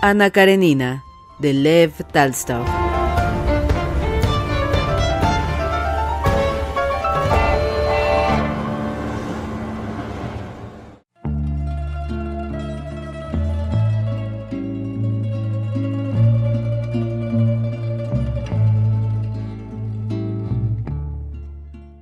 Ana Karenina, de Lev Talstov.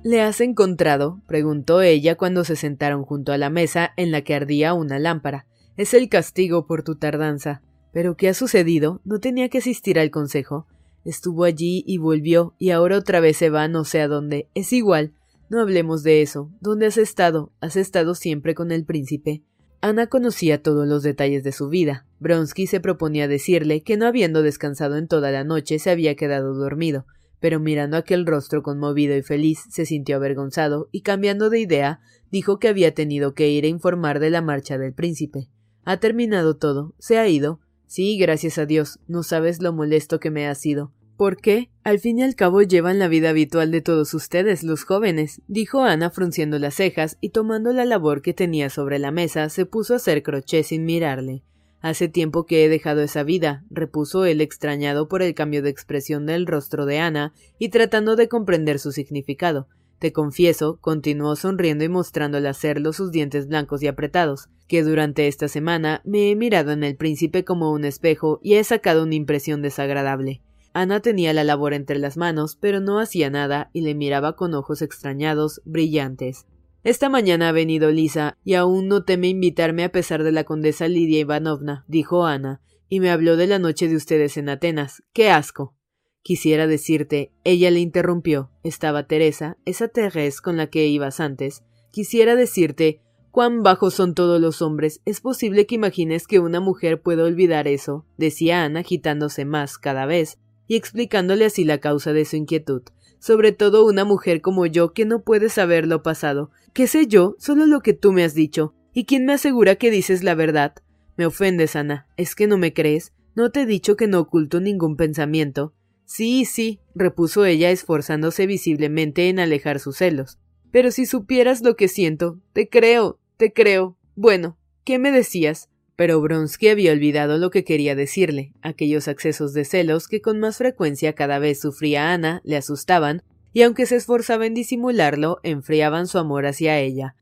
¿Le has encontrado? preguntó ella cuando se sentaron junto a la mesa en la que ardía una lámpara. Es el castigo por tu tardanza. ¿Pero qué ha sucedido? ¿No tenía que asistir al consejo? Estuvo allí y volvió, y ahora otra vez se va no sé a dónde. Es igual. No hablemos de eso. ¿Dónde has estado? ¿Has estado siempre con el príncipe? Ana conocía todos los detalles de su vida. Bronsky se proponía decirle que no habiendo descansado en toda la noche se había quedado dormido, pero mirando aquel rostro conmovido y feliz se sintió avergonzado y cambiando de idea dijo que había tenido que ir a informar de la marcha del príncipe. Ha terminado todo. Se ha ido. Sí, gracias a Dios. No sabes lo molesto que me ha sido. ¿Por qué? Al fin y al cabo llevan la vida habitual de todos ustedes, los jóvenes, dijo Ana frunciendo las cejas y tomando la labor que tenía sobre la mesa, se puso a hacer crochet sin mirarle. Hace tiempo que he dejado esa vida, repuso él extrañado por el cambio de expresión del rostro de Ana y tratando de comprender su significado. Te confieso, continuó sonriendo y mostrándole hacerlo sus dientes blancos y apretados, que durante esta semana me he mirado en el príncipe como un espejo y he sacado una impresión desagradable. Ana tenía la labor entre las manos, pero no hacía nada y le miraba con ojos extrañados, brillantes. Esta mañana ha venido Lisa, y aún no teme invitarme a pesar de la condesa Lidia Ivanovna, dijo Ana, y me habló de la noche de ustedes en Atenas. ¡Qué asco! Quisiera decirte, ella le interrumpió. Estaba Teresa, esa Teresa con la que ibas antes. Quisiera decirte, cuán bajos son todos los hombres. Es posible que imagines que una mujer pueda olvidar eso, decía Ana agitándose más cada vez, y explicándole así la causa de su inquietud. Sobre todo una mujer como yo que no puede saber lo pasado. ¿Qué sé yo? Solo lo que tú me has dicho. ¿Y quién me asegura que dices la verdad? Me ofendes, Ana. ¿Es que no me crees? No te he dicho que no oculto ningún pensamiento. Sí, sí, repuso ella esforzándose visiblemente en alejar sus celos. Pero si supieras lo que siento, te creo, te creo. Bueno, ¿qué me decías? Pero Bronsky había olvidado lo que quería decirle. Aquellos accesos de celos que con más frecuencia cada vez sufría Ana le asustaban, y aunque se esforzaba en disimularlo, enfriaban su amor hacia ella,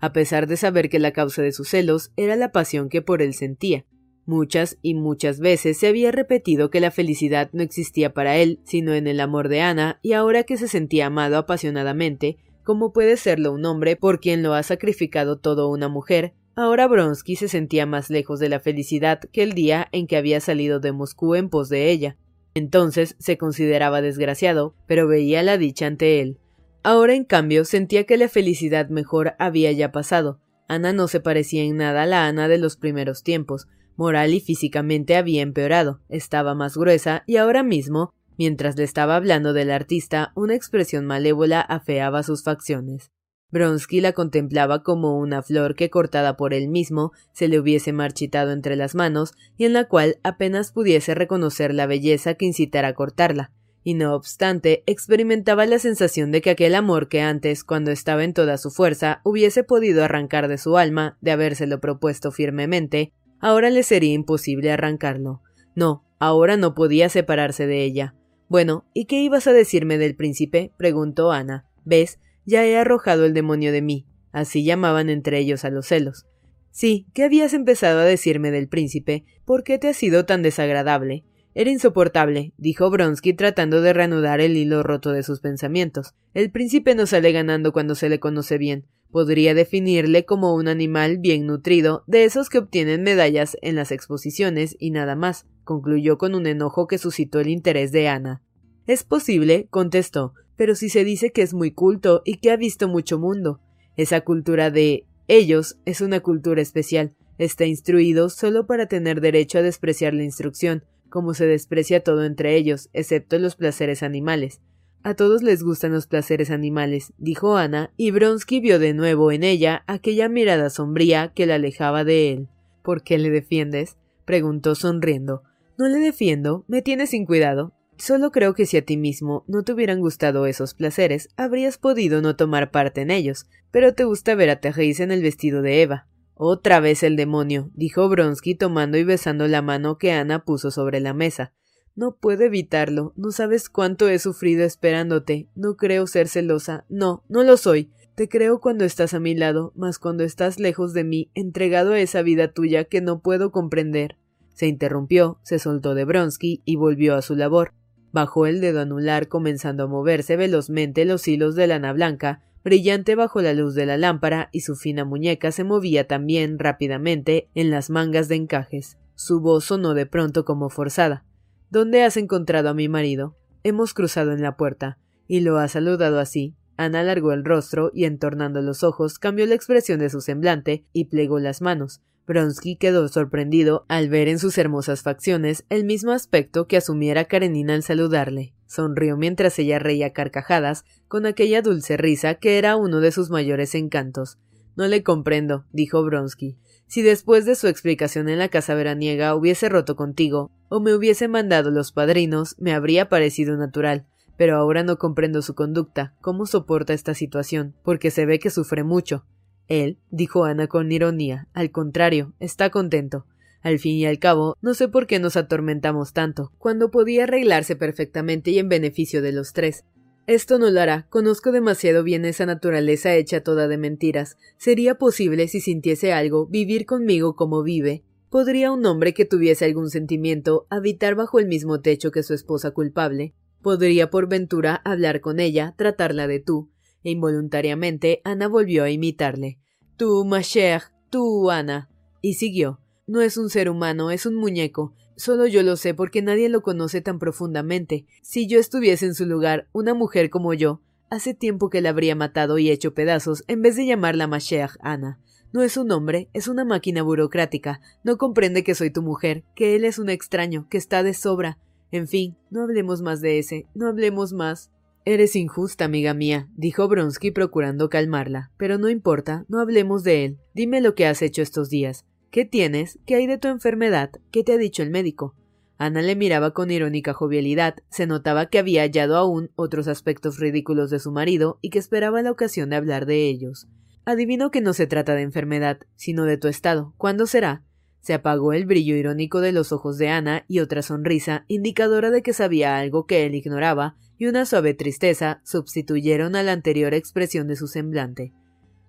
a pesar de saber que la causa de sus celos era la pasión que por él sentía. Muchas y muchas veces se había repetido que la felicidad no existía para él, sino en el amor de Ana, y ahora que se sentía amado apasionadamente, como puede serlo un hombre por quien lo ha sacrificado todo una mujer, Ahora Bronsky se sentía más lejos de la felicidad que el día en que había salido de Moscú en pos de ella. Entonces se consideraba desgraciado, pero veía la dicha ante él. Ahora, en cambio, sentía que la felicidad mejor había ya pasado. Ana no se parecía en nada a la Ana de los primeros tiempos. Moral y físicamente había empeorado, estaba más gruesa y ahora mismo, mientras le estaba hablando del artista, una expresión malévola afeaba sus facciones. Bronsky la contemplaba como una flor que cortada por él mismo se le hubiese marchitado entre las manos y en la cual apenas pudiese reconocer la belleza que incitara a cortarla, y no obstante experimentaba la sensación de que aquel amor que antes, cuando estaba en toda su fuerza, hubiese podido arrancar de su alma, de habérselo propuesto firmemente, ahora le sería imposible arrancarlo. No, ahora no podía separarse de ella. Bueno, ¿y qué ibas a decirme del príncipe? preguntó Ana. ¿Ves? Ya he arrojado el demonio de mí. Así llamaban entre ellos a los celos. Sí, ¿qué habías empezado a decirme del príncipe? ¿Por qué te ha sido tan desagradable? Era insoportable, dijo Bronsky tratando de reanudar el hilo roto de sus pensamientos. El príncipe no sale ganando cuando se le conoce bien. Podría definirle como un animal bien nutrido, de esos que obtienen medallas en las exposiciones y nada más, concluyó con un enojo que suscitó el interés de Ana. Es posible, contestó, pero si se dice que es muy culto y que ha visto mucho mundo. Esa cultura de ellos es una cultura especial. Está instruido solo para tener derecho a despreciar la instrucción, como se desprecia todo entre ellos, excepto los placeres animales. A todos les gustan los placeres animales, dijo Ana, y Bronsky vio de nuevo en ella aquella mirada sombría que la alejaba de él. ¿Por qué le defiendes? preguntó sonriendo. No le defiendo, me tienes sin cuidado. Solo creo que si a ti mismo no te hubieran gustado esos placeres, habrías podido no tomar parte en ellos, pero te gusta ver a Thérèse en el vestido de Eva. Otra vez el demonio, dijo Bronsky tomando y besando la mano que Ana puso sobre la mesa. No puedo evitarlo. No sabes cuánto he sufrido esperándote. No creo ser celosa. No, no lo soy. Te creo cuando estás a mi lado, mas cuando estás lejos de mí, entregado a esa vida tuya que no puedo comprender. Se interrumpió, se soltó de Bronsky y volvió a su labor. Bajó el dedo anular comenzando a moverse velozmente los hilos de lana blanca, brillante bajo la luz de la lámpara, y su fina muñeca se movía también rápidamente en las mangas de encajes. Su voz sonó de pronto como forzada. ¿Dónde has encontrado a mi marido? Hemos cruzado en la puerta, y lo ha saludado así. Ana alargó el rostro y entornando los ojos cambió la expresión de su semblante y plegó las manos, Bronsky quedó sorprendido al ver en sus hermosas facciones el mismo aspecto que asumiera Karenina al saludarle. Sonrió mientras ella reía carcajadas con aquella dulce risa que era uno de sus mayores encantos. No le comprendo, dijo Bronsky. Si después de su explicación en la casa veraniega hubiese roto contigo, o me hubiese mandado los padrinos, me habría parecido natural. Pero ahora no comprendo su conducta, cómo soporta esta situación, porque se ve que sufre mucho. Él, dijo Ana con ironía, al contrario, está contento. Al fin y al cabo, no sé por qué nos atormentamos tanto, cuando podía arreglarse perfectamente y en beneficio de los tres. Esto no lo hará. Conozco demasiado bien esa naturaleza hecha toda de mentiras. ¿Sería posible, si sintiese algo, vivir conmigo como vive? ¿Podría un hombre que tuviese algún sentimiento habitar bajo el mismo techo que su esposa culpable? ¿Podría por ventura hablar con ella, tratarla de tú, e involuntariamente Ana volvió a imitarle. Tú, ma chère, tú, Ana. Y siguió. No es un ser humano, es un muñeco. Solo yo lo sé porque nadie lo conoce tan profundamente. Si yo estuviese en su lugar, una mujer como yo, hace tiempo que la habría matado y hecho pedazos en vez de llamarla ma Ana. No es un hombre, es una máquina burocrática. No comprende que soy tu mujer, que él es un extraño, que está de sobra. En fin, no hablemos más de ese, no hablemos más. Eres injusta, amiga mía, dijo Bronsky procurando calmarla. Pero no importa, no hablemos de él. Dime lo que has hecho estos días. ¿Qué tienes? ¿Qué hay de tu enfermedad? ¿Qué te ha dicho el médico? Ana le miraba con irónica jovialidad. Se notaba que había hallado aún otros aspectos ridículos de su marido y que esperaba la ocasión de hablar de ellos. Adivino que no se trata de enfermedad, sino de tu estado. ¿Cuándo será? Se apagó el brillo irónico de los ojos de Ana y otra sonrisa, indicadora de que sabía algo que él ignoraba, y una suave tristeza sustituyeron a la anterior expresión de su semblante.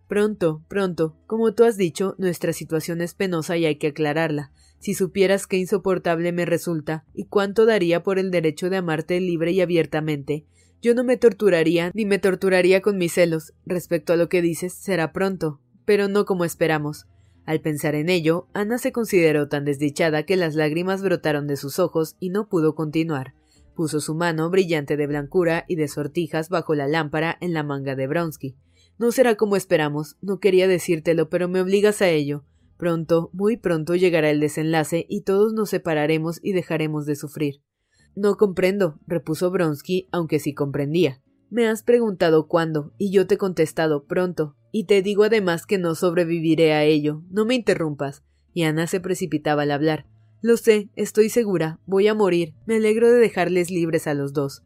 Pronto, pronto. Como tú has dicho, nuestra situación es penosa y hay que aclararla. Si supieras qué insoportable me resulta, y cuánto daría por el derecho de amarte libre y abiertamente, yo no me torturaría ni me torturaría con mis celos. Respecto a lo que dices, será pronto, pero no como esperamos. Al pensar en ello, Ana se consideró tan desdichada que las lágrimas brotaron de sus ojos y no pudo continuar. Puso su mano brillante de blancura y de sortijas bajo la lámpara en la manga de Bronsky. No será como esperamos, no quería decírtelo, pero me obligas a ello. Pronto, muy pronto llegará el desenlace y todos nos separaremos y dejaremos de sufrir. No comprendo, repuso Bronsky, aunque sí comprendía. Me has preguntado cuándo, y yo te he contestado pronto, y te digo además que no sobreviviré a ello. No me interrumpas. Y Ana se precipitaba al hablar. Lo sé, estoy segura, voy a morir. Me alegro de dejarles libres a los dos.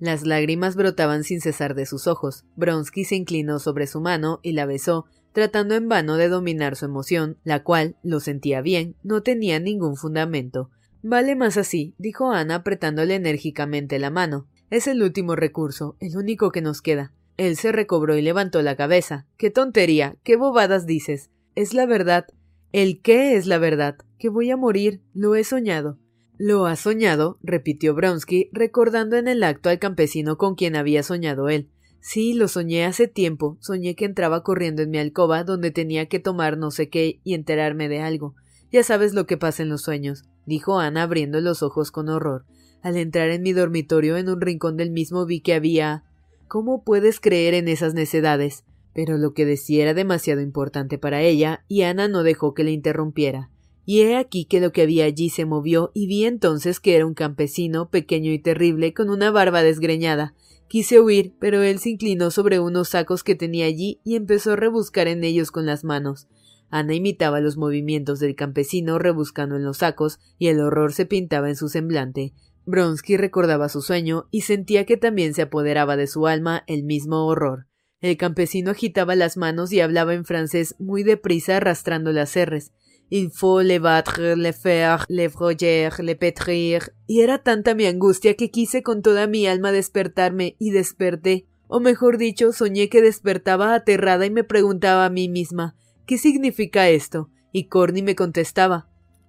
Las lágrimas brotaban sin cesar de sus ojos. Bronsky se inclinó sobre su mano y la besó, tratando en vano de dominar su emoción, la cual, lo sentía bien, no tenía ningún fundamento. Vale más así, dijo Ana apretándole enérgicamente la mano. Es el último recurso, el único que nos queda. Él se recobró y levantó la cabeza. ¡Qué tontería! ¡Qué bobadas dices! Es la verdad. ¿El qué es la verdad? Que voy a morir. Lo he soñado. Lo ha soñado, repitió Bronsky, recordando en el acto al campesino con quien había soñado él. Sí, lo soñé hace tiempo. Soñé que entraba corriendo en mi alcoba donde tenía que tomar no sé qué y enterarme de algo. Ya sabes lo que pasa en los sueños, dijo Ana abriendo los ojos con horror. Al entrar en mi dormitorio en un rincón del mismo vi que había. ¿Cómo puedes creer en esas necedades? Pero lo que decía era demasiado importante para ella, y Ana no dejó que le interrumpiera. Y he aquí que lo que había allí se movió, y vi entonces que era un campesino, pequeño y terrible, con una barba desgreñada. Quise huir, pero él se inclinó sobre unos sacos que tenía allí y empezó a rebuscar en ellos con las manos. Ana imitaba los movimientos del campesino rebuscando en los sacos, y el horror se pintaba en su semblante. Bronsky recordaba su sueño y sentía que también se apoderaba de su alma el mismo horror. El campesino agitaba las manos y hablaba en francés muy deprisa arrastrando las R's. Il faut le battre, le faire, le froyer, le pétrir. Y era tanta mi angustia que quise con toda mi alma despertarme y desperté. O mejor dicho, soñé que despertaba aterrada y me preguntaba a mí misma ¿Qué significa esto? Y Corny me contestaba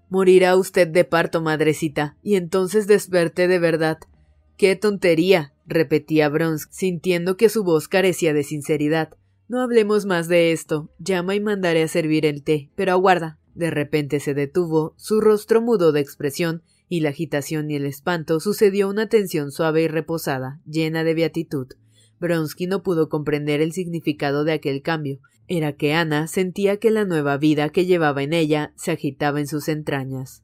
Morirá usted de parto, madrecita. Y entonces desperté de verdad. ¡Qué tontería! repetía Brons, sintiendo que su voz carecía de sinceridad. No hablemos más de esto. Llama y mandaré a servir el té. Pero aguarda. De repente se detuvo, su rostro mudó de expresión, y la agitación y el espanto sucedió una tensión suave y reposada, llena de beatitud. Bronsky no pudo comprender el significado de aquel cambio, era que Ana sentía que la nueva vida que llevaba en ella se agitaba en sus entrañas.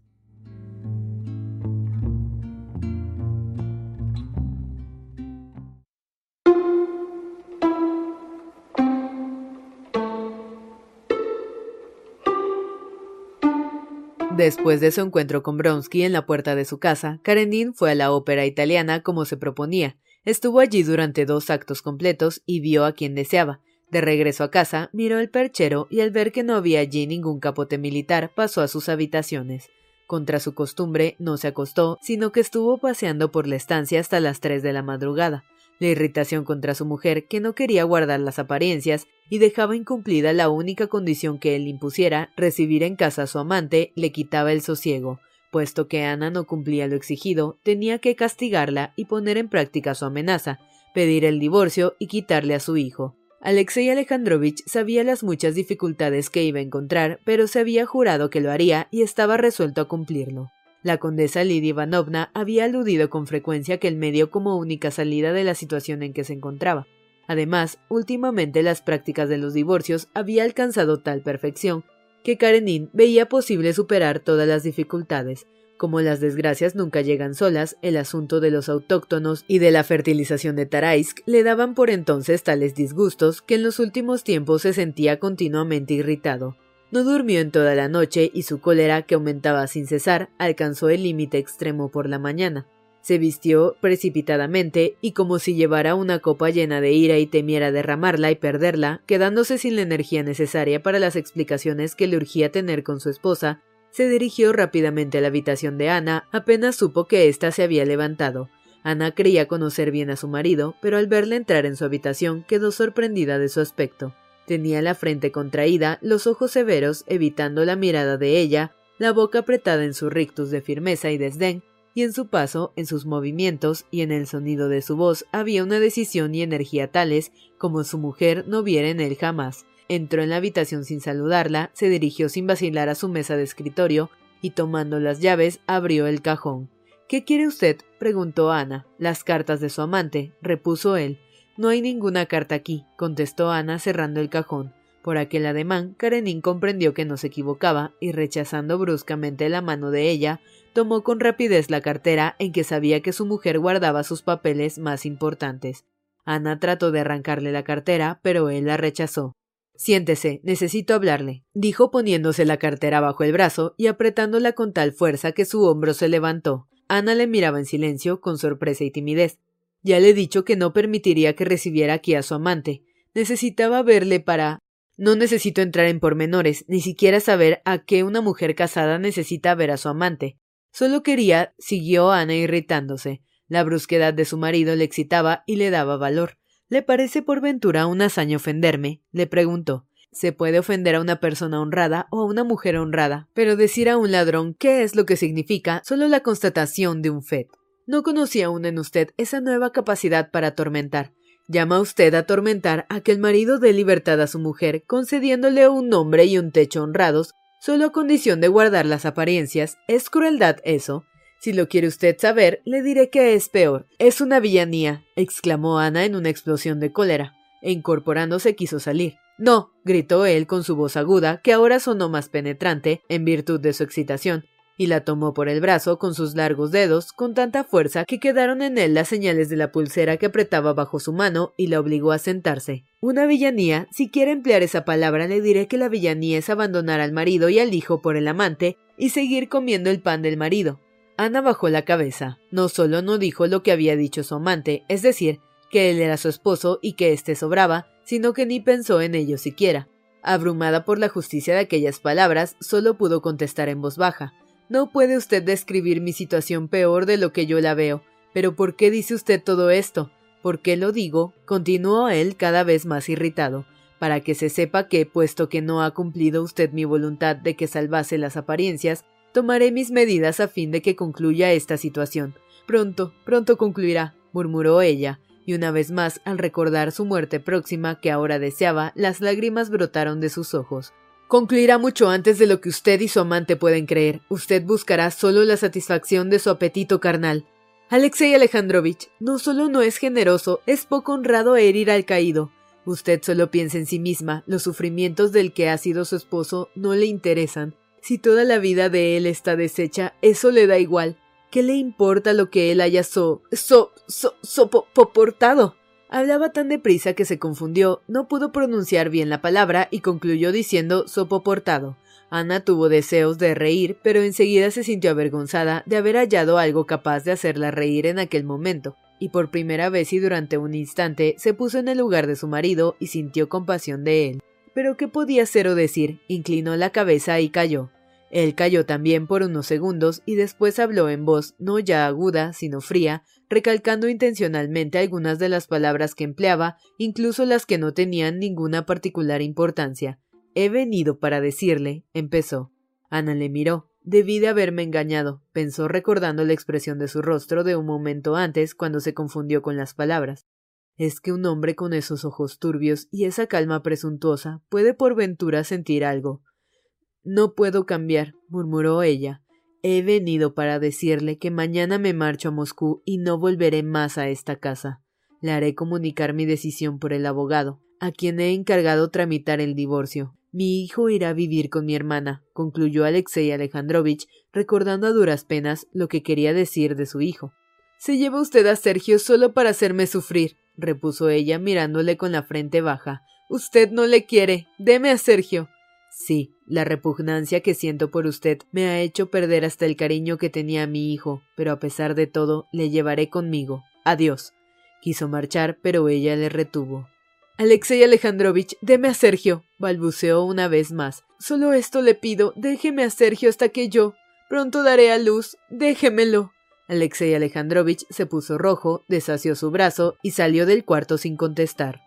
Después de su encuentro con Bronsky en la puerta de su casa, Karenin fue a la ópera italiana como se proponía. Estuvo allí durante dos actos completos y vio a quien deseaba, de regreso a casa, miró el perchero y al ver que no había allí ningún capote militar, pasó a sus habitaciones. Contra su costumbre, no se acostó, sino que estuvo paseando por la estancia hasta las tres de la madrugada. La irritación contra su mujer, que no quería guardar las apariencias y dejaba incumplida la única condición que él impusiera, recibir en casa a su amante, le quitaba el sosiego. Puesto que Ana no cumplía lo exigido, tenía que castigarla y poner en práctica su amenaza, pedir el divorcio y quitarle a su hijo. Alexei Alejandrovich sabía las muchas dificultades que iba a encontrar, pero se había jurado que lo haría y estaba resuelto a cumplirlo. La condesa Lidia Ivanovna había aludido con frecuencia que el medio como única salida de la situación en que se encontraba. Además, últimamente las prácticas de los divorcios había alcanzado tal perfección que Karenin veía posible superar todas las dificultades, como las desgracias nunca llegan solas, el asunto de los autóctonos y de la fertilización de Taraisk le daban por entonces tales disgustos que en los últimos tiempos se sentía continuamente irritado. No durmió en toda la noche y su cólera, que aumentaba sin cesar, alcanzó el límite extremo por la mañana. Se vistió precipitadamente y como si llevara una copa llena de ira y temiera derramarla y perderla, quedándose sin la energía necesaria para las explicaciones que le urgía tener con su esposa, se dirigió rápidamente a la habitación de Ana apenas supo que ésta se había levantado. Ana creía conocer bien a su marido, pero al verle entrar en su habitación quedó sorprendida de su aspecto. Tenía la frente contraída, los ojos severos, evitando la mirada de ella, la boca apretada en su rictus de firmeza y desdén, y en su paso, en sus movimientos y en el sonido de su voz había una decisión y energía tales como su mujer no viera en él jamás. Entró en la habitación sin saludarla, se dirigió sin vacilar a su mesa de escritorio y tomando las llaves abrió el cajón. ¿Qué quiere usted? preguntó Ana. Las cartas de su amante, repuso él. No hay ninguna carta aquí, contestó Ana cerrando el cajón. Por aquel ademán, Karenin comprendió que no se equivocaba, y rechazando bruscamente la mano de ella, tomó con rapidez la cartera en que sabía que su mujer guardaba sus papeles más importantes. Ana trató de arrancarle la cartera, pero él la rechazó. Siéntese, necesito hablarle, dijo poniéndose la cartera bajo el brazo y apretándola con tal fuerza que su hombro se levantó. Ana le miraba en silencio, con sorpresa y timidez. Ya le he dicho que no permitiría que recibiera aquí a su amante. Necesitaba verle para. No necesito entrar en pormenores, ni siquiera saber a qué una mujer casada necesita ver a su amante. Solo quería, siguió Ana irritándose. La brusquedad de su marido le excitaba y le daba valor. ¿Le parece por ventura una hazaña ofenderme? le preguntó. Se puede ofender a una persona honrada o a una mujer honrada, pero decir a un ladrón qué es lo que significa solo la constatación de un fet. No conocía aún en usted esa nueva capacidad para atormentar. Llama usted a atormentar a que el marido dé libertad a su mujer, concediéndole un nombre y un techo honrados, solo a condición de guardar las apariencias. ¿Es crueldad eso? Si lo quiere usted saber, le diré que es peor. Es una villanía, exclamó Ana en una explosión de cólera, e incorporándose quiso salir. No, gritó él con su voz aguda, que ahora sonó más penetrante, en virtud de su excitación y la tomó por el brazo con sus largos dedos con tanta fuerza que quedaron en él las señales de la pulsera que apretaba bajo su mano y la obligó a sentarse. Una villanía, si quiere emplear esa palabra, le diré que la villanía es abandonar al marido y al hijo por el amante y seguir comiendo el pan del marido. Ana bajó la cabeza. No solo no dijo lo que había dicho su amante, es decir, que él era su esposo y que éste sobraba, sino que ni pensó en ello siquiera. Abrumada por la justicia de aquellas palabras, solo pudo contestar en voz baja. No puede usted describir mi situación peor de lo que yo la veo. Pero ¿por qué dice usted todo esto? ¿Por qué lo digo? continuó él cada vez más irritado, para que se sepa que, puesto que no ha cumplido usted mi voluntad de que salvase las apariencias, tomaré mis medidas a fin de que concluya esta situación. Pronto, pronto concluirá, murmuró ella, y una vez más, al recordar su muerte próxima que ahora deseaba, las lágrimas brotaron de sus ojos. Concluirá mucho antes de lo que usted y su amante pueden creer. Usted buscará solo la satisfacción de su apetito carnal. Alexei Alejandrovich, no solo no es generoso, es poco honrado herir al caído. Usted solo piensa en sí misma, los sufrimientos del que ha sido su esposo no le interesan. Si toda la vida de él está deshecha, eso le da igual. ¿Qué le importa lo que él haya so, so, so, soportado? Hablaba tan deprisa que se confundió, no pudo pronunciar bien la palabra y concluyó diciendo sopoportado. Ana tuvo deseos de reír, pero enseguida se sintió avergonzada de haber hallado algo capaz de hacerla reír en aquel momento, y por primera vez y durante un instante se puso en el lugar de su marido y sintió compasión de él. Pero ¿qué podía hacer o decir? Inclinó la cabeza y cayó. Él cayó también por unos segundos y después habló en voz no ya aguda, sino fría, recalcando intencionalmente algunas de las palabras que empleaba, incluso las que no tenían ninguna particular importancia. He venido para decirle, empezó. Ana le miró. Debí de haberme engañado, pensó recordando la expresión de su rostro de un momento antes cuando se confundió con las palabras. ¿Es que un hombre con esos ojos turbios y esa calma presuntuosa puede por ventura sentir algo? No puedo cambiar, murmuró ella. He venido para decirle que mañana me marcho a Moscú y no volveré más a esta casa. Le haré comunicar mi decisión por el abogado, a quien he encargado tramitar el divorcio. Mi hijo irá a vivir con mi hermana, concluyó Alexei Alejandrovich, recordando a duras penas lo que quería decir de su hijo. Se lleva usted a Sergio solo para hacerme sufrir, repuso ella mirándole con la frente baja. Usted no le quiere. Deme a Sergio. Sí, la repugnancia que siento por usted me ha hecho perder hasta el cariño que tenía a mi hijo, pero a pesar de todo le llevaré conmigo. Adiós. Quiso marchar, pero ella le retuvo. Alexei Alejandrovich, deme a Sergio, balbuceó una vez más. Solo esto le pido, déjeme a Sergio hasta que yo. Pronto daré a luz, déjemelo. Alexei Alejandrovich se puso rojo, desasió su brazo y salió del cuarto sin contestar.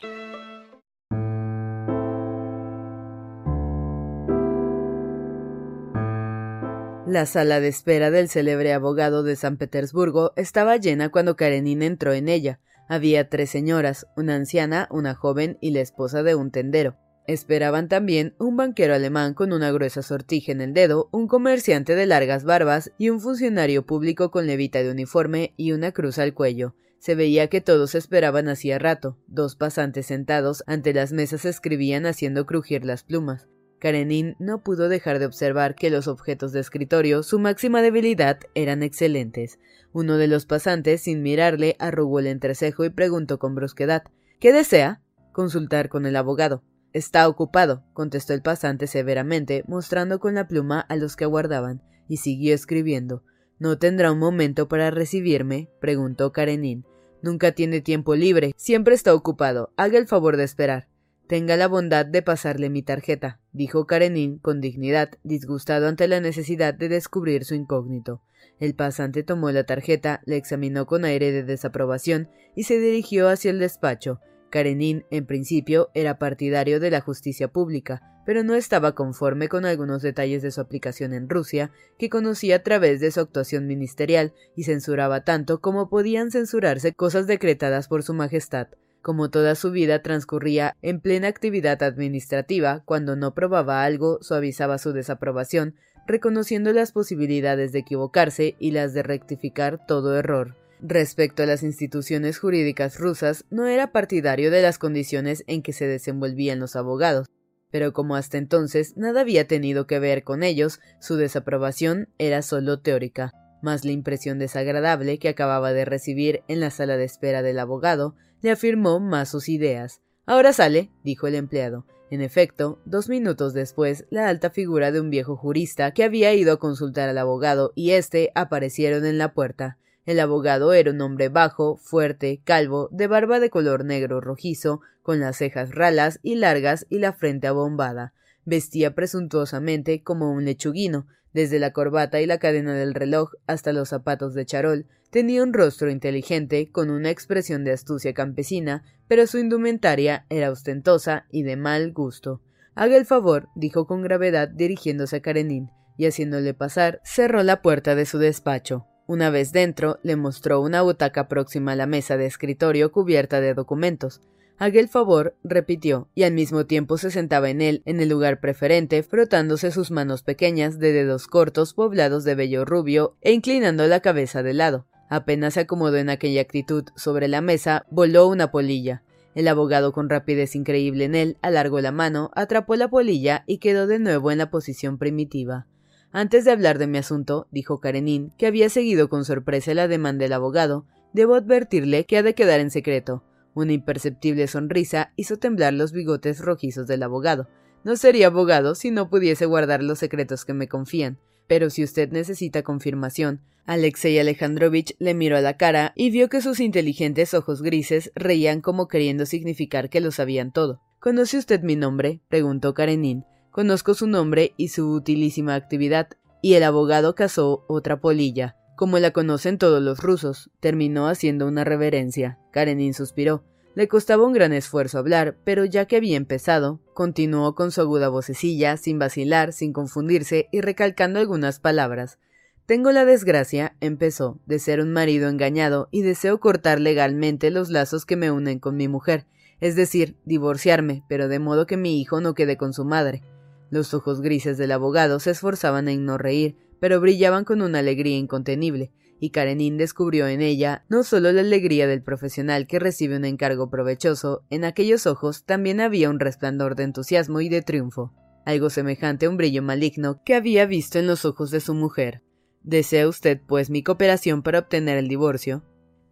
La sala de espera del célebre abogado de San Petersburgo estaba llena cuando Karenin entró en ella. Había tres señoras, una anciana, una joven y la esposa de un tendero. Esperaban también un banquero alemán con una gruesa sortija en el dedo, un comerciante de largas barbas y un funcionario público con levita de uniforme y una cruz al cuello. Se veía que todos esperaban hacía rato. Dos pasantes sentados ante las mesas escribían haciendo crujir las plumas. Karenin no pudo dejar de observar que los objetos de escritorio, su máxima debilidad, eran excelentes. Uno de los pasantes, sin mirarle, arrugó el entrecejo y preguntó con brusquedad ¿Qué desea? Consultar con el abogado. Está ocupado, contestó el pasante severamente, mostrando con la pluma a los que aguardaban, y siguió escribiendo. ¿No tendrá un momento para recibirme? preguntó Karenin. Nunca tiene tiempo libre, siempre está ocupado. Haga el favor de esperar. Tenga la bondad de pasarle mi tarjeta, dijo Karenin con dignidad, disgustado ante la necesidad de descubrir su incógnito. El pasante tomó la tarjeta, la examinó con aire de desaprobación y se dirigió hacia el despacho. Karenin, en principio, era partidario de la justicia pública, pero no estaba conforme con algunos detalles de su aplicación en Rusia, que conocía a través de su actuación ministerial, y censuraba tanto como podían censurarse cosas decretadas por su Majestad. Como toda su vida transcurría en plena actividad administrativa, cuando no probaba algo, suavizaba su desaprobación, reconociendo las posibilidades de equivocarse y las de rectificar todo error. Respecto a las instituciones jurídicas rusas, no era partidario de las condiciones en que se desenvolvían los abogados, pero como hasta entonces nada había tenido que ver con ellos, su desaprobación era solo teórica. Mas la impresión desagradable que acababa de recibir en la sala de espera del abogado le afirmó más sus ideas. Ahora sale, dijo el empleado. En efecto, dos minutos después, la alta figura de un viejo jurista que había ido a consultar al abogado y éste aparecieron en la puerta. El abogado era un hombre bajo, fuerte, calvo, de barba de color negro rojizo, con las cejas ralas y largas y la frente abombada. Vestía presuntuosamente como un lechuguino, desde la corbata y la cadena del reloj hasta los zapatos de charol, tenía un rostro inteligente, con una expresión de astucia campesina, pero su indumentaria era ostentosa y de mal gusto. Haga el favor, dijo con gravedad dirigiéndose a Karenin, y haciéndole pasar, cerró la puerta de su despacho. Una vez dentro, le mostró una butaca próxima a la mesa de escritorio cubierta de documentos. Haga el favor, repitió, y al mismo tiempo se sentaba en él, en el lugar preferente, frotándose sus manos pequeñas de dedos cortos poblados de vello rubio e inclinando la cabeza de lado. Apenas se acomodó en aquella actitud sobre la mesa, voló una polilla. El abogado, con rapidez increíble en él, alargó la mano, atrapó la polilla y quedó de nuevo en la posición primitiva. Antes de hablar de mi asunto, dijo Karenin, que había seguido con sorpresa la demanda del abogado, debo advertirle que ha de quedar en secreto. Una imperceptible sonrisa hizo temblar los bigotes rojizos del abogado. No sería abogado si no pudiese guardar los secretos que me confían. Pero si usted necesita confirmación. Alexei Alejandrovich le miró a la cara y vio que sus inteligentes ojos grises reían como queriendo significar que lo sabían todo. ¿Conoce usted mi nombre? preguntó Karenin. Conozco su nombre y su utilísima actividad. Y el abogado cazó otra polilla como la conocen todos los rusos. Terminó haciendo una reverencia. Karenin suspiró. Le costaba un gran esfuerzo hablar, pero ya que había empezado, continuó con su aguda vocecilla, sin vacilar, sin confundirse y recalcando algunas palabras. Tengo la desgracia, empezó, de ser un marido engañado y deseo cortar legalmente los lazos que me unen con mi mujer, es decir, divorciarme, pero de modo que mi hijo no quede con su madre. Los ojos grises del abogado se esforzaban en no reír, pero brillaban con una alegría incontenible, y Karenin descubrió en ella no solo la alegría del profesional que recibe un encargo provechoso, en aquellos ojos también había un resplandor de entusiasmo y de triunfo, algo semejante a un brillo maligno que había visto en los ojos de su mujer. ¿Desea usted, pues, mi cooperación para obtener el divorcio?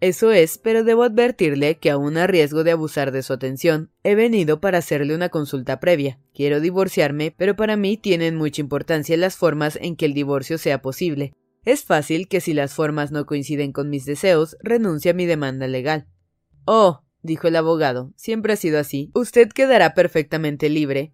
Eso es, pero debo advertirle que aun a riesgo de abusar de su atención, he venido para hacerle una consulta previa. Quiero divorciarme, pero para mí tienen mucha importancia las formas en que el divorcio sea posible. Es fácil que si las formas no coinciden con mis deseos, renuncie a mi demanda legal. Oh, dijo el abogado, siempre ha sido así. Usted quedará perfectamente libre.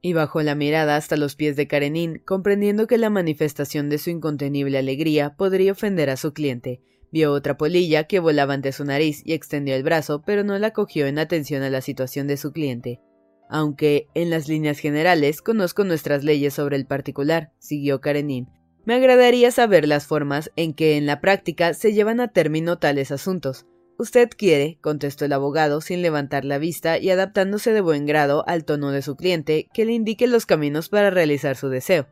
Y bajó la mirada hasta los pies de Karenin, comprendiendo que la manifestación de su incontenible alegría podría ofender a su cliente. Vio otra polilla que volaba ante su nariz y extendió el brazo, pero no la cogió en atención a la situación de su cliente. Aunque, en las líneas generales, conozco nuestras leyes sobre el particular, siguió Karenin. Me agradaría saber las formas en que en la práctica se llevan a término tales asuntos. Usted quiere, contestó el abogado sin levantar la vista y adaptándose de buen grado al tono de su cliente, que le indique los caminos para realizar su deseo.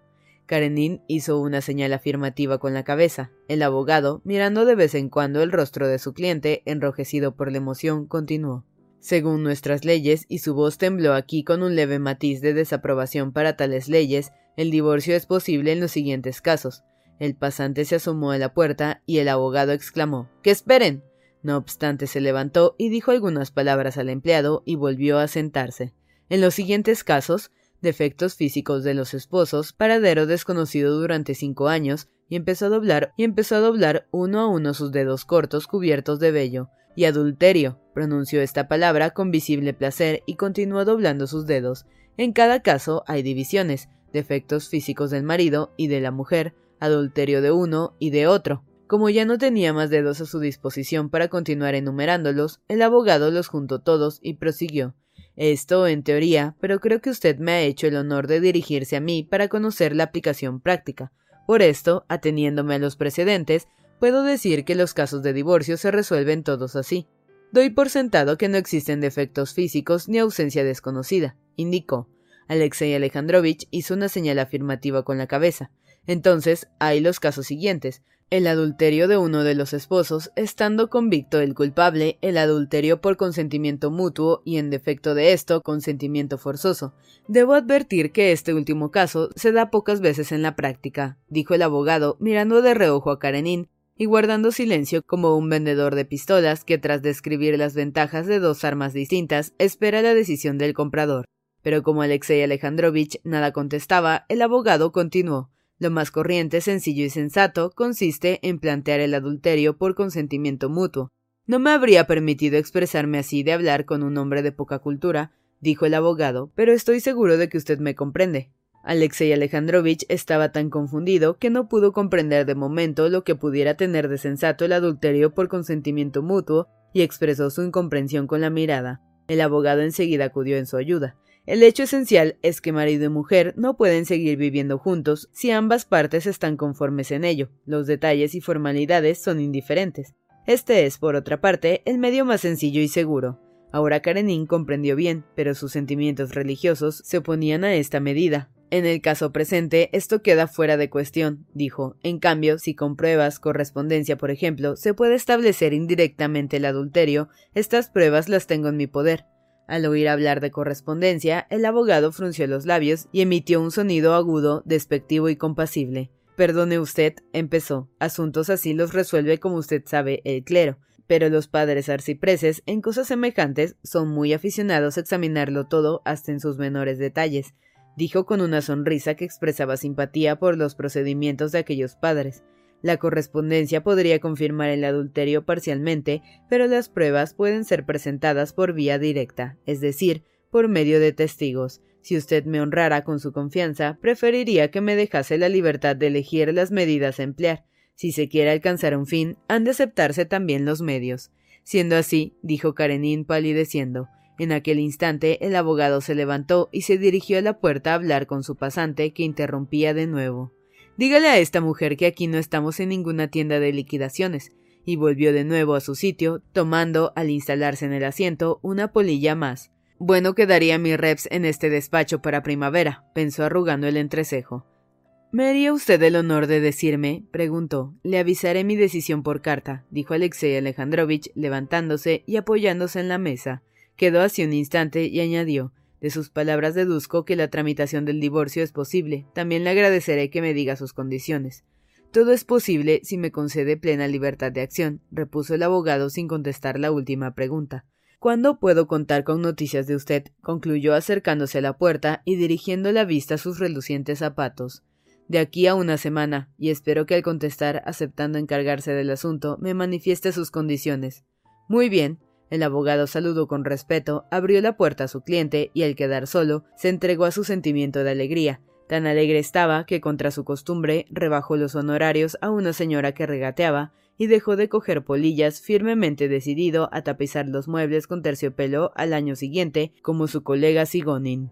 Karenin hizo una señal afirmativa con la cabeza. El abogado, mirando de vez en cuando el rostro de su cliente, enrojecido por la emoción, continuó. Según nuestras leyes, y su voz tembló aquí con un leve matiz de desaprobación para tales leyes, el divorcio es posible en los siguientes casos. El pasante se asomó a la puerta y el abogado exclamó ¡Que esperen! No obstante, se levantó y dijo algunas palabras al empleado y volvió a sentarse. En los siguientes casos, defectos físicos de los esposos, paradero desconocido durante cinco años, y empezó a doblar y empezó a doblar uno a uno sus dedos cortos cubiertos de vello. Y adulterio, pronunció esta palabra con visible placer y continuó doblando sus dedos. En cada caso hay divisiones, defectos físicos del marido y de la mujer, adulterio de uno y de otro. Como ya no tenía más dedos a su disposición para continuar enumerándolos, el abogado los juntó todos y prosiguió. Esto en teoría, pero creo que usted me ha hecho el honor de dirigirse a mí para conocer la aplicación práctica. Por esto, ateniéndome a los precedentes, puedo decir que los casos de divorcio se resuelven todos así. Doy por sentado que no existen defectos físicos ni ausencia desconocida, indicó. Alexei Alejandrovich hizo una señal afirmativa con la cabeza. Entonces, hay los casos siguientes, el adulterio de uno de los esposos, estando convicto el culpable, el adulterio por consentimiento mutuo y en defecto de esto, consentimiento forzoso. Debo advertir que este último caso se da pocas veces en la práctica, dijo el abogado, mirando de reojo a Karenin y guardando silencio como un vendedor de pistolas que tras describir las ventajas de dos armas distintas espera la decisión del comprador. Pero como Alexei Alejandrovich nada contestaba, el abogado continuó. Lo más corriente, sencillo y sensato consiste en plantear el adulterio por consentimiento mutuo. No me habría permitido expresarme así de hablar con un hombre de poca cultura, dijo el abogado, pero estoy seguro de que usted me comprende. Alexei Alejandrovich estaba tan confundido que no pudo comprender de momento lo que pudiera tener de sensato el adulterio por consentimiento mutuo y expresó su incomprensión con la mirada. El abogado enseguida acudió en su ayuda. El hecho esencial es que marido y mujer no pueden seguir viviendo juntos si ambas partes están conformes en ello. Los detalles y formalidades son indiferentes. Este es, por otra parte, el medio más sencillo y seguro. Ahora Karenin comprendió bien, pero sus sentimientos religiosos se oponían a esta medida. En el caso presente, esto queda fuera de cuestión, dijo. En cambio, si con pruebas, correspondencia, por ejemplo, se puede establecer indirectamente el adulterio, estas pruebas las tengo en mi poder. Al oír hablar de correspondencia, el abogado frunció los labios y emitió un sonido agudo, despectivo y compasible. Perdone usted, empezó. Asuntos así los resuelve, como usted sabe, el clero. Pero los padres arcipreses, en cosas semejantes, son muy aficionados a examinarlo todo hasta en sus menores detalles, dijo con una sonrisa que expresaba simpatía por los procedimientos de aquellos padres. La correspondencia podría confirmar el adulterio parcialmente, pero las pruebas pueden ser presentadas por vía directa, es decir, por medio de testigos. Si usted me honrara con su confianza, preferiría que me dejase la libertad de elegir las medidas a emplear. Si se quiere alcanzar un fin, han de aceptarse también los medios. Siendo así, dijo Karenin palideciendo. En aquel instante el abogado se levantó y se dirigió a la puerta a hablar con su pasante, que interrumpía de nuevo. Dígale a esta mujer que aquí no estamos en ninguna tienda de liquidaciones, y volvió de nuevo a su sitio, tomando, al instalarse en el asiento, una polilla más. Bueno quedaría mi reps en este despacho para primavera, pensó arrugando el entrecejo. ¿Me haría usted el honor de decirme? preguntó. Le avisaré mi decisión por carta, dijo Alexei Alejandrovich, levantándose y apoyándose en la mesa. Quedó así un instante y añadió de sus palabras deduzco que la tramitación del divorcio es posible. También le agradeceré que me diga sus condiciones. Todo es posible si me concede plena libertad de acción, repuso el abogado sin contestar la última pregunta. ¿Cuándo puedo contar con noticias de usted? concluyó acercándose a la puerta y dirigiendo la vista a sus relucientes zapatos. De aquí a una semana, y espero que al contestar, aceptando encargarse del asunto, me manifieste sus condiciones. Muy bien, el abogado saludó con respeto, abrió la puerta a su cliente y al quedar solo, se entregó a su sentimiento de alegría. Tan alegre estaba que, contra su costumbre, rebajó los honorarios a una señora que regateaba y dejó de coger polillas firmemente decidido a tapizar los muebles con terciopelo al año siguiente, como su colega Sigonin.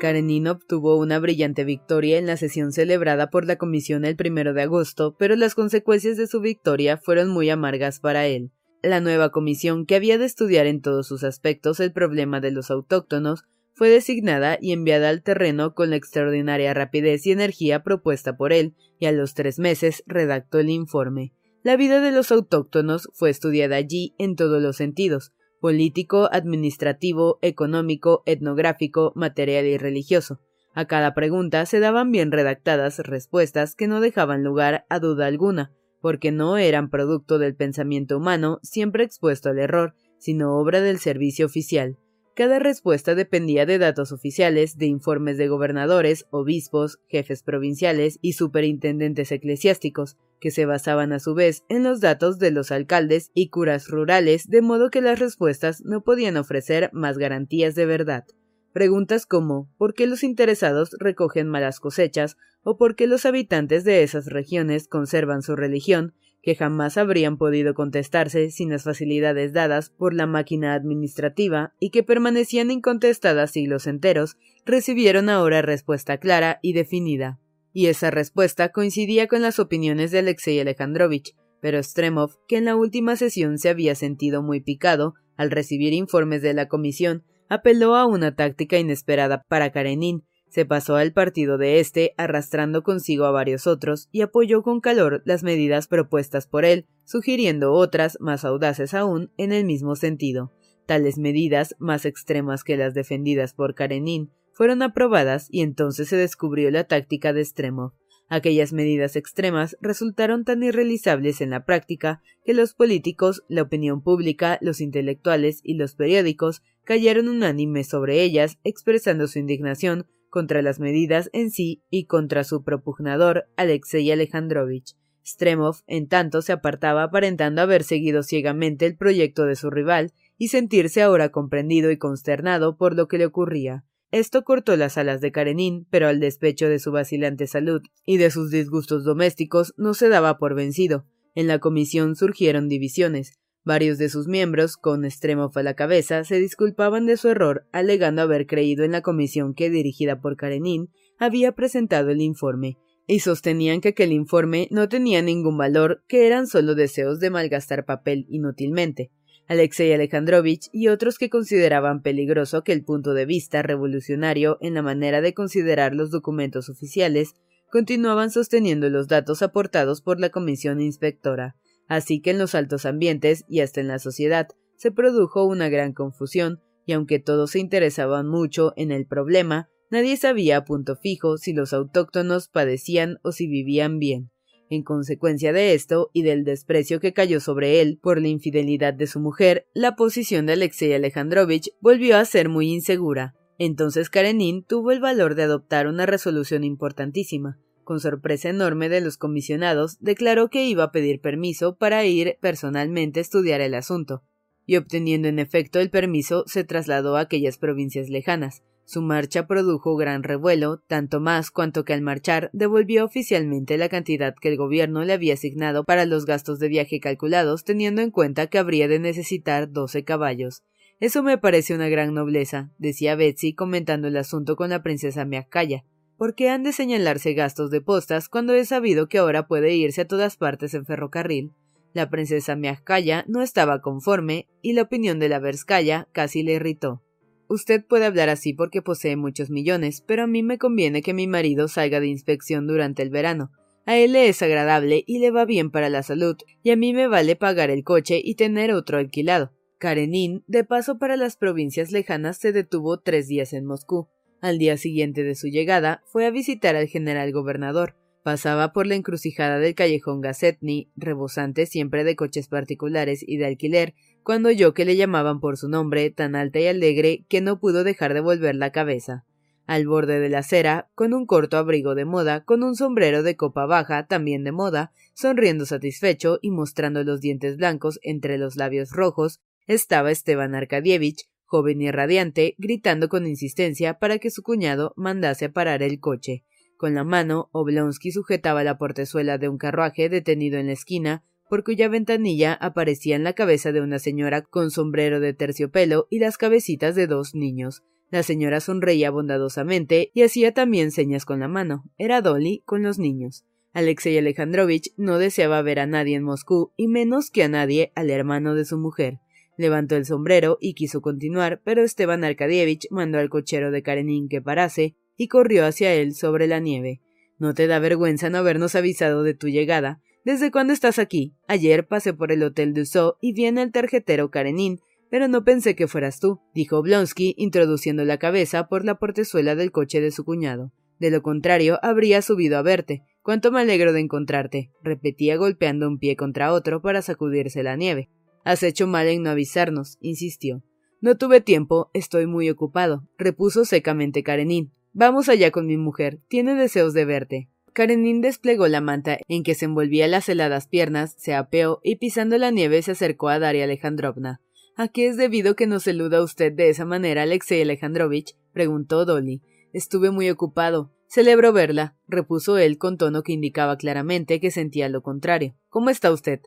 Karenin obtuvo una brillante victoria en la sesión celebrada por la comisión el primero de agosto, pero las consecuencias de su victoria fueron muy amargas para él. La nueva comisión, que había de estudiar en todos sus aspectos el problema de los autóctonos, fue designada y enviada al terreno con la extraordinaria rapidez y energía propuesta por él, y a los tres meses redactó el informe. La vida de los autóctonos fue estudiada allí en todos los sentidos, político, administrativo, económico, etnográfico, material y religioso. A cada pregunta se daban bien redactadas respuestas que no dejaban lugar a duda alguna, porque no eran producto del pensamiento humano siempre expuesto al error, sino obra del servicio oficial. Cada respuesta dependía de datos oficiales, de informes de gobernadores, obispos, jefes provinciales y superintendentes eclesiásticos, que se basaban a su vez en los datos de los alcaldes y curas rurales, de modo que las respuestas no podían ofrecer más garantías de verdad. Preguntas como ¿por qué los interesados recogen malas cosechas? o por qué los habitantes de esas regiones conservan su religión que jamás habrían podido contestarse sin las facilidades dadas por la máquina administrativa y que permanecían incontestadas siglos enteros, recibieron ahora respuesta clara y definida. Y esa respuesta coincidía con las opiniones de Alexei Alejandrovich, pero Stremov, que en la última sesión se había sentido muy picado al recibir informes de la comisión, apeló a una táctica inesperada para Karenin, se pasó al partido de éste, arrastrando consigo a varios otros, y apoyó con calor las medidas propuestas por él, sugiriendo otras, más audaces aún, en el mismo sentido. Tales medidas, más extremas que las defendidas por Karenin, fueron aprobadas y entonces se descubrió la táctica de extremo. Aquellas medidas extremas resultaron tan irrealizables en la práctica que los políticos, la opinión pública, los intelectuales y los periódicos cayeron unánimes sobre ellas, expresando su indignación contra las medidas en sí y contra su propugnador, Alexei Alejandrovich. Stremov, en tanto, se apartaba aparentando haber seguido ciegamente el proyecto de su rival y sentirse ahora comprendido y consternado por lo que le ocurría. Esto cortó las alas de Karenin, pero al despecho de su vacilante salud y de sus disgustos domésticos no se daba por vencido. En la comisión surgieron divisiones. Varios de sus miembros, con extremo a la cabeza, se disculpaban de su error, alegando haber creído en la comisión que, dirigida por Karenin, había presentado el informe, y sostenían que aquel informe no tenía ningún valor, que eran solo deseos de malgastar papel inútilmente. Alexei Alejandrovich y otros que consideraban peligroso que el punto de vista revolucionario en la manera de considerar los documentos oficiales continuaban sosteniendo los datos aportados por la comisión inspectora. Así que en los altos ambientes y hasta en la sociedad se produjo una gran confusión, y aunque todos se interesaban mucho en el problema, nadie sabía a punto fijo si los autóctonos padecían o si vivían bien. En consecuencia de esto y del desprecio que cayó sobre él por la infidelidad de su mujer, la posición de Alexei Alejandrovich volvió a ser muy insegura. Entonces Karenin tuvo el valor de adoptar una resolución importantísima con sorpresa enorme de los comisionados, declaró que iba a pedir permiso para ir personalmente a estudiar el asunto, y obteniendo en efecto el permiso se trasladó a aquellas provincias lejanas. Su marcha produjo gran revuelo, tanto más cuanto que al marchar devolvió oficialmente la cantidad que el gobierno le había asignado para los gastos de viaje calculados, teniendo en cuenta que habría de necesitar doce caballos. Eso me parece una gran nobleza, decía Betsy comentando el asunto con la princesa Miakaya. ¿Por qué han de señalarse gastos de postas cuando he sabido que ahora puede irse a todas partes en ferrocarril? La princesa Miaskaya no estaba conforme y la opinión de la Verskaya casi le irritó. Usted puede hablar así porque posee muchos millones, pero a mí me conviene que mi marido salga de inspección durante el verano. A él le es agradable y le va bien para la salud, y a mí me vale pagar el coche y tener otro alquilado. Karenin, de paso para las provincias lejanas, se detuvo tres días en Moscú. Al día siguiente de su llegada, fue a visitar al general gobernador. Pasaba por la encrucijada del callejón Gazetny, rebosante siempre de coches particulares y de alquiler, cuando oyó que le llamaban por su nombre, tan alta y alegre que no pudo dejar de volver la cabeza. Al borde de la acera, con un corto abrigo de moda, con un sombrero de copa baja, también de moda, sonriendo satisfecho y mostrando los dientes blancos entre los labios rojos, estaba Esteban Arkadievich, joven y radiante, gritando con insistencia para que su cuñado mandase a parar el coche. Con la mano, Oblonsky sujetaba la portezuela de un carruaje detenido en la esquina, por cuya ventanilla aparecía en la cabeza de una señora con sombrero de terciopelo y las cabecitas de dos niños. La señora sonreía bondadosamente y hacía también señas con la mano. Era Dolly con los niños. Alexei Alejandrovich no deseaba ver a nadie en Moscú y menos que a nadie al hermano de su mujer. Levantó el sombrero y quiso continuar, pero Esteban Arkadievich mandó al cochero de Karenin que parase y corrió hacia él sobre la nieve. ¿No te da vergüenza no habernos avisado de tu llegada? ¿Desde cuándo estás aquí? Ayer pasé por el hotel Dussault y vi en el tarjetero Karenin Pero no pensé que fueras tú, dijo Oblonsky, introduciendo la cabeza por la portezuela del coche de su cuñado. De lo contrario, habría subido a verte. Cuánto me alegro de encontrarte, repetía golpeando un pie contra otro para sacudirse la nieve. Has hecho mal en no avisarnos, insistió. No tuve tiempo, estoy muy ocupado, repuso secamente Karenin. Vamos allá con mi mujer, tiene deseos de verte. Karenin desplegó la manta en que se envolvía las heladas piernas, se apeó y pisando la nieve se acercó a Daria Alejandrovna. ¿A qué es debido que nos saluda usted de esa manera, Alexei Alejandrovich? preguntó Dolly. Estuve muy ocupado. Celebro verla, repuso él con tono que indicaba claramente que sentía lo contrario. ¿Cómo está usted?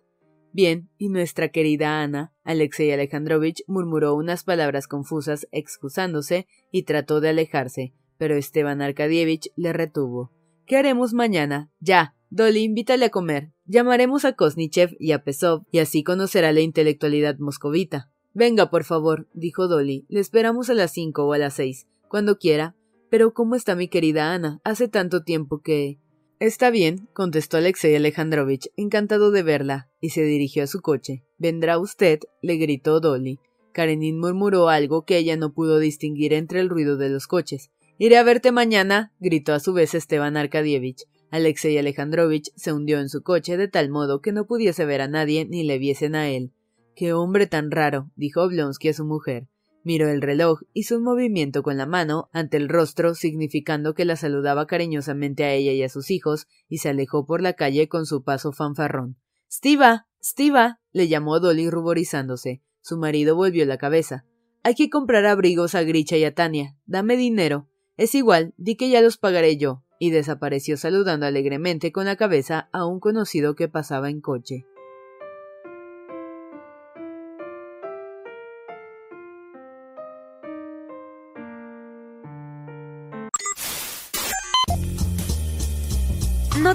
Bien, y nuestra querida Ana, Alexei Alejandrovich murmuró unas palabras confusas excusándose y trató de alejarse, pero Esteban Arkadievich le retuvo. ¿Qué haremos mañana? Ya. Dolly, invítale a comer. Llamaremos a Kosnichev y a Pesov, y así conocerá la intelectualidad moscovita. Venga, por favor, dijo Dolly. Le esperamos a las cinco o a las seis, cuando quiera. Pero ¿cómo está mi querida Ana? Hace tanto tiempo que. Está bien, contestó Alexei Alejandrovich, encantado de verla, y se dirigió a su coche. ¿Vendrá usted? le gritó Dolly. Karenin murmuró algo que ella no pudo distinguir entre el ruido de los coches. Iré a verte mañana, gritó a su vez Esteban Arkadievich. Alexei Alejandrovich se hundió en su coche de tal modo que no pudiese ver a nadie ni le viesen a él. Qué hombre tan raro, dijo Oblonsky a su mujer. Miró el reloj, hizo un movimiento con la mano ante el rostro, significando que la saludaba cariñosamente a ella y a sus hijos, y se alejó por la calle con su paso fanfarrón. Stiva. Stiva. le llamó Dolly ruborizándose. Su marido volvió la cabeza. Hay que comprar abrigos a Gricha y a Tania. Dame dinero. Es igual, di que ya los pagaré yo. Y desapareció saludando alegremente con la cabeza a un conocido que pasaba en coche.